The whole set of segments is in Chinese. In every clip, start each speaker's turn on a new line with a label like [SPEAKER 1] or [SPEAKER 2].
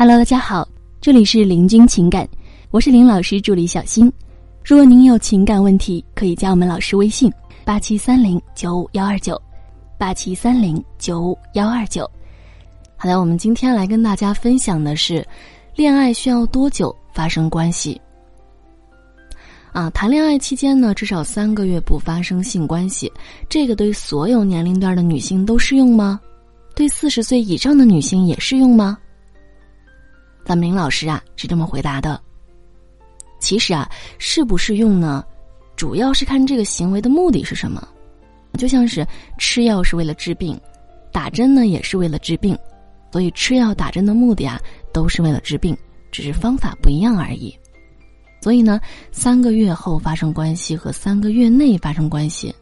[SPEAKER 1] Hello，大家好，这里是林君情感，我是林老师助理小新。如果您有情感问题，可以加我们老师微信：八七三零九五幺二九，八七三零九五幺二九。好的，我们今天来跟大家分享的是，恋爱需要多久发生关系？啊，谈恋爱期间呢，至少三个月不发生性关系，这个对所有年龄段的女性都适用吗？对四十岁以上的女性也适用吗？咱们林老师啊是这么回答的。其实啊，适不适用呢，主要是看这个行为的目的是什么。就像是吃药是为了治病，打针呢也是为了治病，所以吃药打针的目的啊都是为了治病，只是方法不一样而已。所以呢，三个月后发生关系和三个月内发生关系，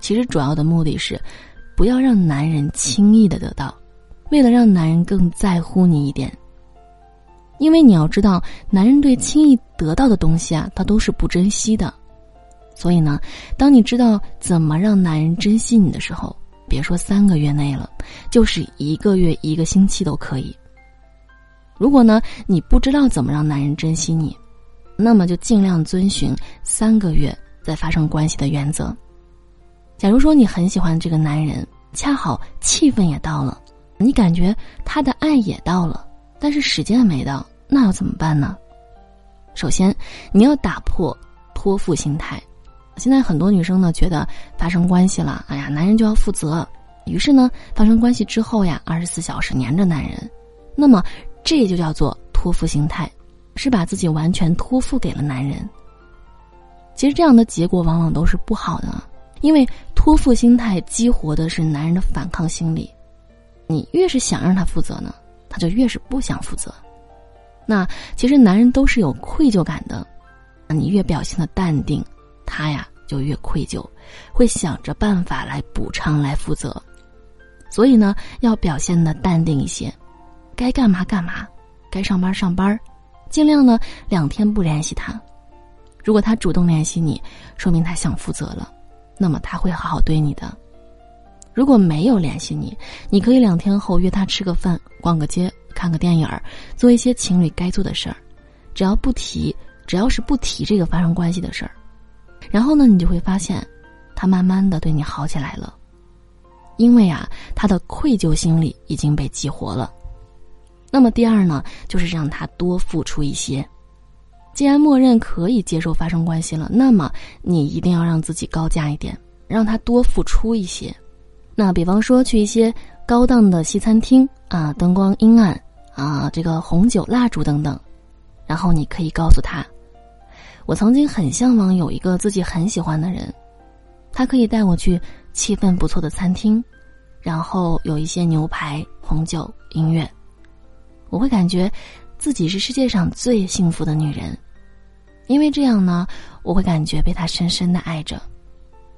[SPEAKER 1] 其实主要的目的是，不要让男人轻易的得到，为了让男人更在乎你一点。因为你要知道，男人对轻易得到的东西啊，他都是不珍惜的。所以呢，当你知道怎么让男人珍惜你的时候，别说三个月内了，就是一个月、一个星期都可以。如果呢，你不知道怎么让男人珍惜你，那么就尽量遵循三个月再发生关系的原则。假如说你很喜欢这个男人，恰好气氛也到了，你感觉他的爱也到了，但是时间没到。那要怎么办呢？首先，你要打破托付心态。现在很多女生呢，觉得发生关系了，哎呀，男人就要负责，于是呢，发生关系之后呀，二十四小时黏着男人，那么这就叫做托付心态，是把自己完全托付给了男人。其实这样的结果往往都是不好的，因为托付心态激活的是男人的反抗心理，你越是想让他负责呢，他就越是不想负责。那其实男人都是有愧疚感的，你越表现的淡定，他呀就越愧疚，会想着办法来补偿、来负责。所以呢，要表现的淡定一些，该干嘛干嘛，该上班上班，尽量呢两天不联系他。如果他主动联系你，说明他想负责了，那么他会好好对你的。如果没有联系你，你可以两天后约他吃个饭、逛个街。看个电影儿，做一些情侣该做的事儿，只要不提，只要是不提这个发生关系的事儿，然后呢，你就会发现，他慢慢的对你好起来了，因为啊，他的愧疚心理已经被激活了。那么第二呢，就是让他多付出一些。既然默认可以接受发生关系了，那么你一定要让自己高价一点，让他多付出一些。那比方说去一些高档的西餐厅啊，灯光阴暗啊，这个红酒蜡烛等等，然后你可以告诉他，我曾经很向往有一个自己很喜欢的人，他可以带我去气氛不错的餐厅，然后有一些牛排、红酒、音乐，我会感觉自己是世界上最幸福的女人，因为这样呢，我会感觉被他深深的爱着。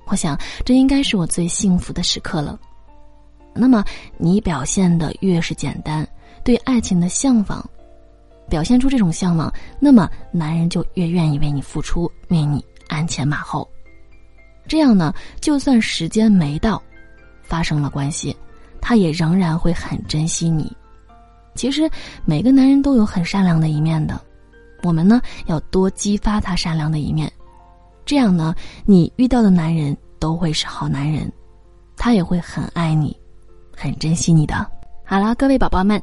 [SPEAKER 1] 我想，这应该是我最幸福的时刻了。那么，你表现的越是简单，对爱情的向往，表现出这种向往，那么男人就越愿意为你付出，为你鞍前马后。这样呢，就算时间没到，发生了关系，他也仍然会很珍惜你。其实，每个男人都有很善良的一面的，我们呢，要多激发他善良的一面。这样呢，你遇到的男人都会是好男人，他也会很爱你，很珍惜你的。好了，各位宝宝们，